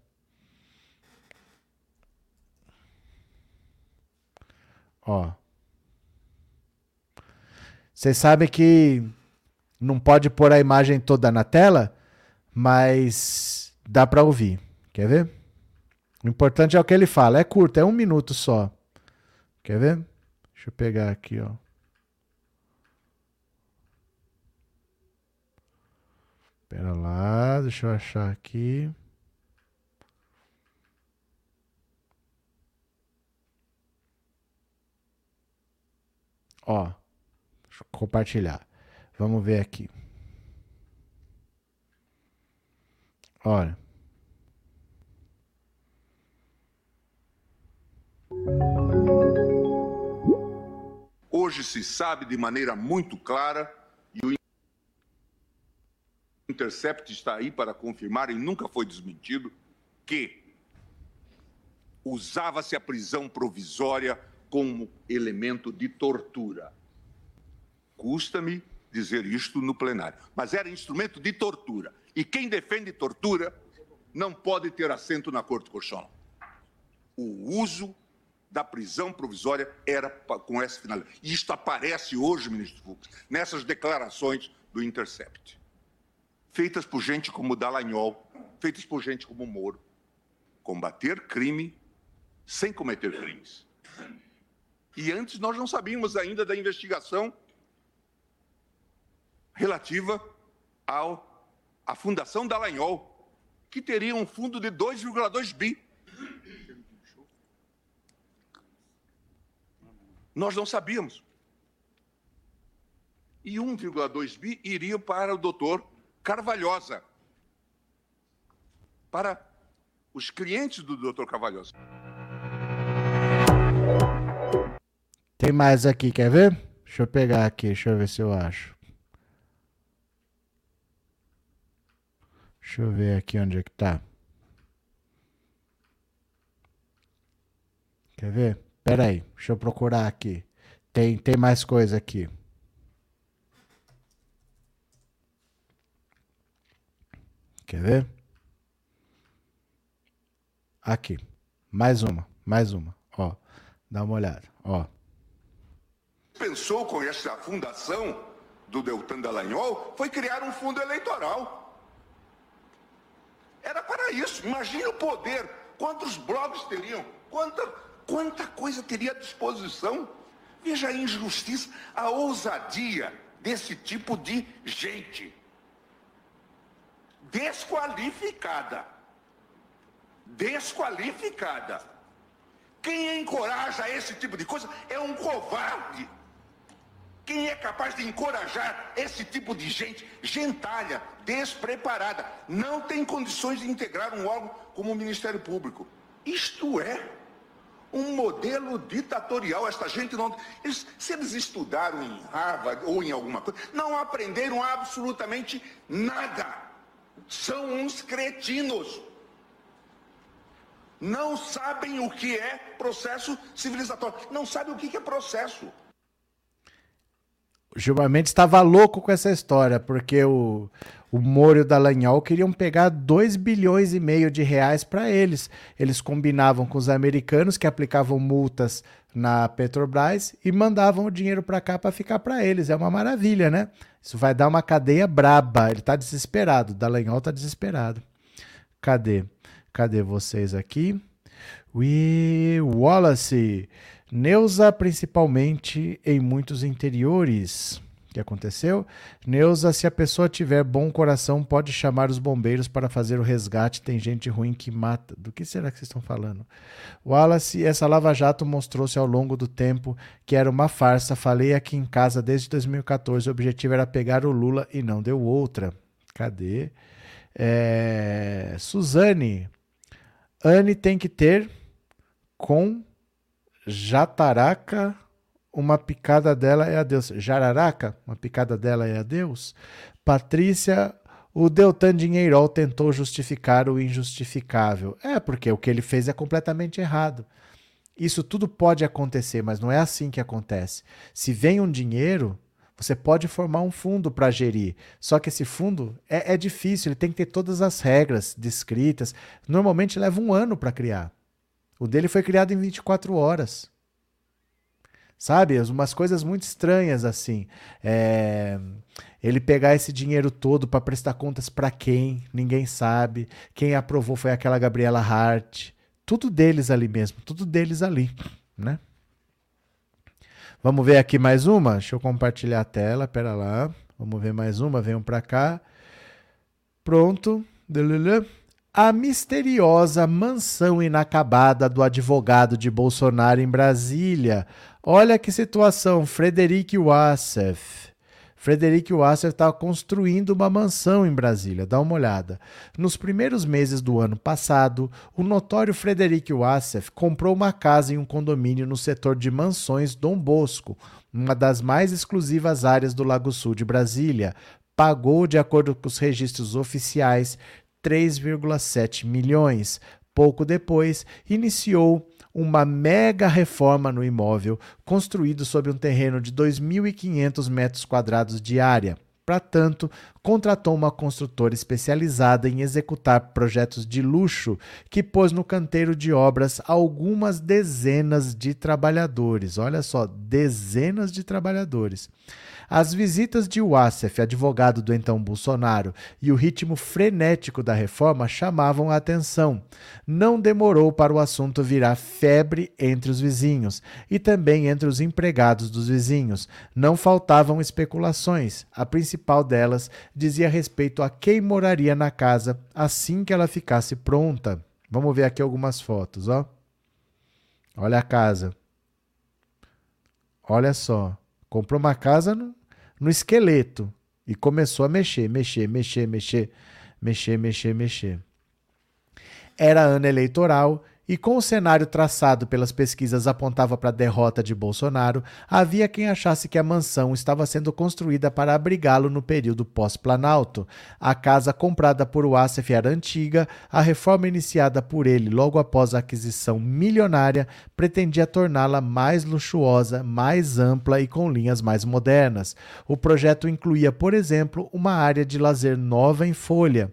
Ó. Vocês sabem que não pode pôr a imagem toda na tela, mas dá para ouvir. Quer ver? O importante é o que ele fala. É curto, é um minuto só. Quer ver? Deixa eu pegar aqui, ó. Pera lá, deixa eu achar aqui. Ó, compartilhar. Vamos ver aqui. Olha. Hoje se sabe de maneira muito clara, e o Intercept está aí para confirmar e nunca foi desmentido, que usava-se a prisão provisória como elemento de tortura. Custa-me dizer isto no plenário, mas era instrumento de tortura. E quem defende tortura não pode ter assento na Corte Constitucional. O uso da prisão provisória era com essa finalidade. E isto aparece hoje, ministro Fux, nessas declarações do Intercept. Feitas por gente como Dallagnol, feitas por gente como Moro. Combater crime sem cometer crimes. E antes nós não sabíamos ainda da investigação relativa ao à Fundação Dallagnol, que teria um fundo de 2,2 bi. Nós não sabíamos. E 1,2 bi iria para o doutor Carvalhosa, para os clientes do doutor Carvalhosa. Tem mais aqui, quer ver? Deixa eu pegar aqui, deixa eu ver se eu acho. Deixa eu ver aqui onde é que tá. Quer ver? Pera aí, deixa eu procurar aqui. Tem, tem mais coisa aqui. Quer ver? Aqui. Mais uma, mais uma. Ó, dá uma olhada. Ó pensou com essa fundação do Deltan Dallagnol foi criar um fundo eleitoral. Era para isso. Imagine o poder, quantos blogs teriam, quanta, quanta coisa teria à disposição. Veja a injustiça, a ousadia desse tipo de gente. Desqualificada. Desqualificada. Quem encoraja esse tipo de coisa é um covarde. Quem é capaz de encorajar esse tipo de gente, gentalha, despreparada, não tem condições de integrar um órgão como o Ministério Público? Isto é um modelo ditatorial. Esta gente não. Eles, se eles estudaram em Harvard ou em alguma coisa, não aprenderam absolutamente nada. São uns cretinos. Não sabem o que é processo civilizatório. Não sabem o que é processo. Gilmar Mendes estava louco com essa história, porque o, o Moro e o Dallagnol queriam pegar 2 bilhões e meio de reais para eles. Eles combinavam com os americanos que aplicavam multas na Petrobras e mandavam o dinheiro para cá para ficar para eles. É uma maravilha, né? Isso vai dar uma cadeia braba. Ele está desesperado. O Dallagnol está desesperado. Cadê? Cadê vocês aqui? We Wallace. Neuza, principalmente em muitos interiores. O que aconteceu? Neuza, se a pessoa tiver bom coração, pode chamar os bombeiros para fazer o resgate. Tem gente ruim que mata. Do que será que vocês estão falando? Wallace, essa lava-jato mostrou-se ao longo do tempo que era uma farsa. Falei aqui em casa desde 2014. O objetivo era pegar o Lula e não deu outra. Cadê? É... Suzane. Anne tem que ter com Jataraca, uma picada dela é a Deus. Jararaca, uma picada dela é a Deus. Patrícia, o Deltan Dinheirol tentou justificar o injustificável. É, porque o que ele fez é completamente errado. Isso tudo pode acontecer, mas não é assim que acontece. Se vem um dinheiro, você pode formar um fundo para gerir. Só que esse fundo é, é, difícil, ele tem que ter todas as regras descritas. Normalmente leva um ano para criar. O dele foi criado em 24 horas. Sabe? Umas coisas muito estranhas assim. É... Ele pegar esse dinheiro todo para prestar contas para quem? Ninguém sabe. Quem aprovou foi aquela Gabriela Hart. Tudo deles ali mesmo. Tudo deles ali. Né? Vamos ver aqui mais uma? Deixa eu compartilhar a tela. Pera lá. Vamos ver mais uma. Venham para cá. Pronto. A misteriosa mansão inacabada do advogado de Bolsonaro em Brasília. Olha que situação, Frederic Wassef. Frederic Wassef está construindo uma mansão em Brasília, dá uma olhada. Nos primeiros meses do ano passado, o notório Frederic Wassef comprou uma casa em um condomínio no setor de mansões Dom Bosco, uma das mais exclusivas áreas do Lago Sul de Brasília. Pagou, de acordo com os registros oficiais, 3,7 milhões. Pouco depois, iniciou uma mega reforma no imóvel, construído sobre um terreno de 2.500 metros quadrados de área. Para tanto, contratou uma construtora especializada em executar projetos de luxo que pôs no canteiro de obras algumas dezenas de trabalhadores. Olha só, dezenas de trabalhadores. As visitas de Wassef, advogado do então Bolsonaro, e o ritmo frenético da reforma chamavam a atenção. Não demorou para o assunto virar febre entre os vizinhos e também entre os empregados dos vizinhos. Não faltavam especulações. A principal delas dizia respeito a quem moraria na casa assim que ela ficasse pronta. Vamos ver aqui algumas fotos, ó. Olha a casa. Olha só. Comprou uma casa no, no esqueleto e começou a mexer, mexer, mexer, mexer, mexer, mexer, mexer. Era ano eleitoral e com o cenário traçado pelas pesquisas apontava para a derrota de Bolsonaro, havia quem achasse que a mansão estava sendo construída para abrigá-lo no período pós-Planalto. A casa comprada por Wassef era antiga, a reforma iniciada por ele logo após a aquisição milionária pretendia torná-la mais luxuosa, mais ampla e com linhas mais modernas. O projeto incluía, por exemplo, uma área de lazer nova em folha.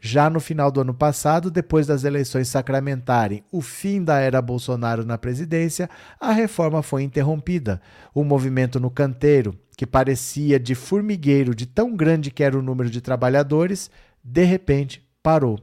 Já no final do ano passado, depois das eleições sacramentarem o fim da era Bolsonaro na presidência, a reforma foi interrompida. O movimento no canteiro, que parecia de formigueiro de tão grande que era o número de trabalhadores, de repente parou.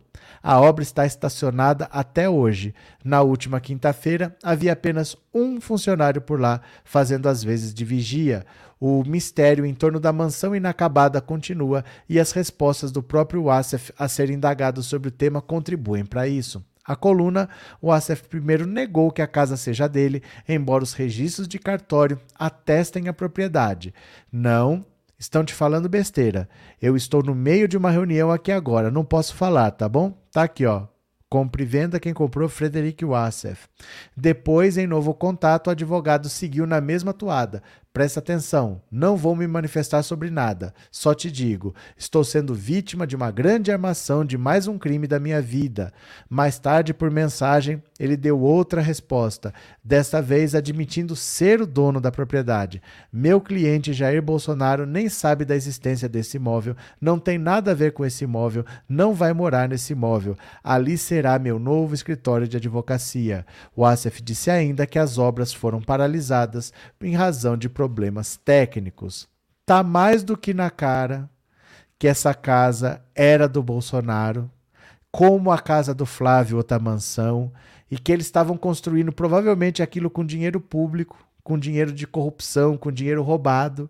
A obra está estacionada até hoje. Na última quinta-feira, havia apenas um funcionário por lá, fazendo as vezes de vigia. O mistério em torno da mansão inacabada continua e as respostas do próprio Wassef a ser indagado sobre o tema contribuem para isso. A coluna, o ACF primeiro negou que a casa seja dele, embora os registros de cartório atestem a propriedade. Não, estão te falando besteira. Eu estou no meio de uma reunião aqui agora, não posso falar, tá bom? Tá aqui, ó. Compre e venda quem comprou Frederic Wassef. Depois, em novo contato, o advogado seguiu na mesma toada. Presta atenção, não vou me manifestar sobre nada. Só te digo, estou sendo vítima de uma grande armação de mais um crime da minha vida. Mais tarde, por mensagem, ele deu outra resposta, desta vez admitindo ser o dono da propriedade. Meu cliente Jair Bolsonaro nem sabe da existência desse imóvel, não tem nada a ver com esse imóvel, não vai morar nesse imóvel. Ali será meu novo escritório de advocacia. O Asef disse ainda que as obras foram paralisadas em razão de problemas problemas técnicos. Tá mais do que na cara que essa casa era do Bolsonaro, como a casa do Flávio, outra mansão, e que eles estavam construindo provavelmente aquilo com dinheiro público, com dinheiro de corrupção, com dinheiro roubado,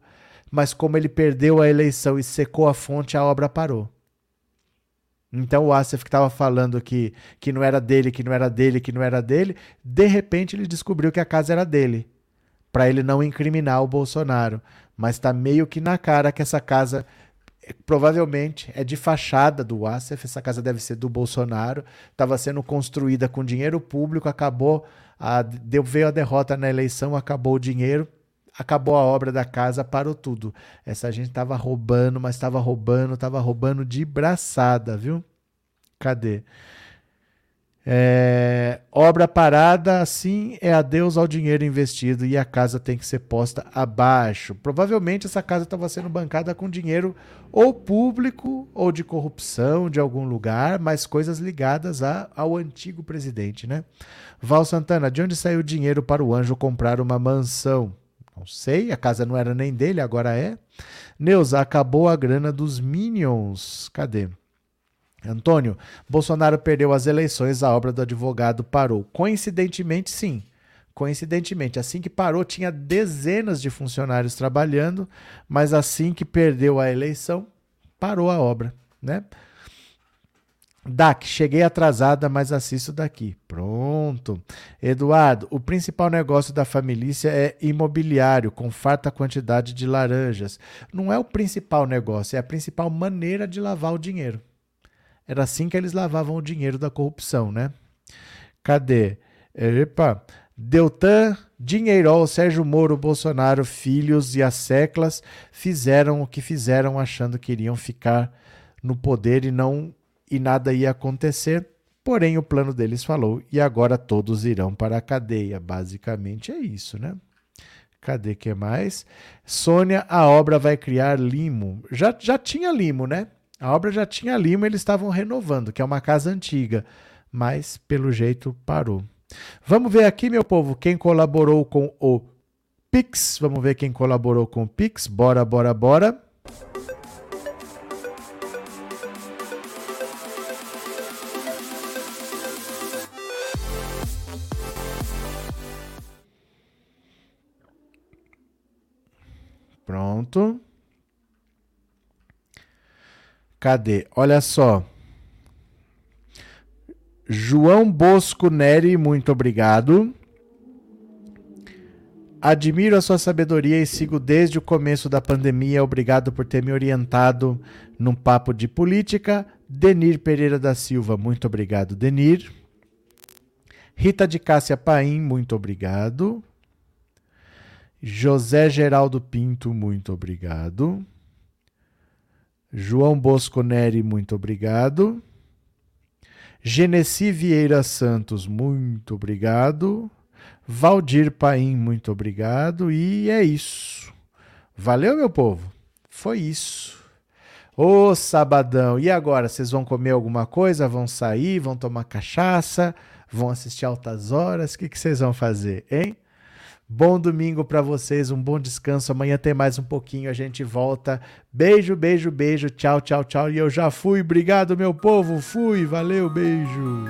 mas como ele perdeu a eleição e secou a fonte, a obra parou. Então o Asif que estava falando que, que não era dele, que não era dele, que não era dele, de repente ele descobriu que a casa era dele para ele não incriminar o Bolsonaro. Mas está meio que na cara que essa casa eh, provavelmente é de fachada do Assef, essa casa deve ser do Bolsonaro, estava sendo construída com dinheiro público, acabou, a, deu, veio a derrota na eleição, acabou o dinheiro, acabou a obra da casa, parou tudo. Essa gente estava roubando, mas estava roubando, estava roubando de braçada, viu? Cadê? É, obra parada, assim é adeus ao dinheiro investido e a casa tem que ser posta abaixo. Provavelmente essa casa estava sendo bancada com dinheiro ou público ou de corrupção de algum lugar, mas coisas ligadas a, ao antigo presidente, né? Val Santana, de onde saiu o dinheiro para o anjo comprar uma mansão? Não sei, a casa não era nem dele, agora é. Neuza, acabou a grana dos Minions. Cadê? Antônio, Bolsonaro perdeu as eleições, a obra do advogado parou. Coincidentemente, sim. Coincidentemente, assim que parou, tinha dezenas de funcionários trabalhando, mas assim que perdeu a eleição, parou a obra, né? DAC, cheguei atrasada, mas assisto daqui. Pronto. Eduardo, o principal negócio da família é imobiliário, com farta quantidade de laranjas. Não é o principal negócio, é a principal maneira de lavar o dinheiro. Era assim que eles lavavam o dinheiro da corrupção, né? Cadê? Epa! Deltan, Dinheirol, Sérgio Moro, Bolsonaro, filhos e as seclas fizeram o que fizeram achando que iriam ficar no poder e não e nada ia acontecer. Porém, o plano deles falou e agora todos irão para a cadeia. Basicamente é isso, né? Cadê que mais? Sônia, a obra vai criar limo. Já, já tinha limo, né? A obra já tinha lima, eles estavam renovando, que é uma casa antiga, mas pelo jeito parou. Vamos ver aqui, meu povo, quem colaborou com o Pix. Vamos ver quem colaborou com o Pix. Bora, bora, bora. Pronto. Cadê? Olha só. João Bosco Neri, muito obrigado. Admiro a sua sabedoria e sigo desde o começo da pandemia. Obrigado por ter me orientado num papo de política. Denir Pereira da Silva, muito obrigado, Denir. Rita de Cássia Paim, muito obrigado. José Geraldo Pinto, muito obrigado. João Bosco Neri, muito obrigado. Genesi Vieira Santos, muito obrigado. Valdir Paim, muito obrigado. E é isso. Valeu, meu povo? Foi isso. Ô sabadão, e agora? Vocês vão comer alguma coisa? Vão sair? Vão tomar cachaça? Vão assistir altas horas? O que, que vocês vão fazer, hein? Bom domingo para vocês, um bom descanso. Amanhã tem mais um pouquinho, a gente volta. Beijo, beijo, beijo. Tchau, tchau, tchau. E eu já fui. Obrigado, meu povo. Fui. Valeu, beijo.